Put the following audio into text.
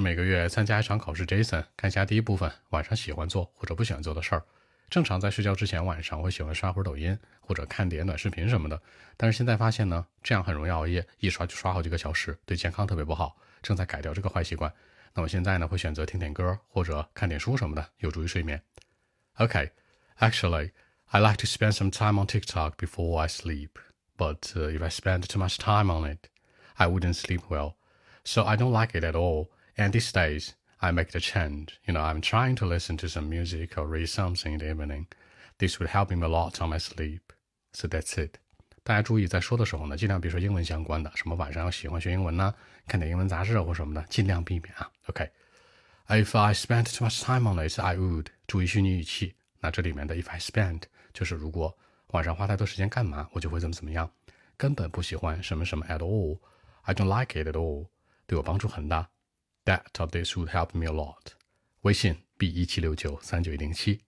每个月参加一场考试，Jason 看一下第一部分，晚上喜欢做或者不喜欢做的事儿。正常在睡觉之前，晚上会喜欢刷会儿抖音或者看点短视频什么的。但是现在发现呢，这样很容易熬夜，一刷就刷好几个小时，对健康特别不好。正在改掉这个坏习惯。那我现在呢，会选择听点歌或者看点书什么的，有助于睡眠。Okay, actually, I like to spend some time on TikTok before I sleep. But if I spend too much time on it, I wouldn't sleep well. So I don't like it at all. And these days, I make the change. You know, I'm trying to listen to some music or read something in the evening. This would help me a lot on my sleep. So that's it. 大家注意，在说的时候呢，尽量别说英文相关的，什么晚上要喜欢学英文呢，看点英文杂志或什么的，尽量避免啊。OK。If I spent too much time on it, I would. 注意虚拟语气。那这里面的 if I spent 就是如果晚上花太多时间干嘛，我就会怎么怎么样。根本不喜欢什么什么 at all. I don't like it at all. 对我帮助很大。 That of this would help me a lot. 微信 b 一七六九三九零七。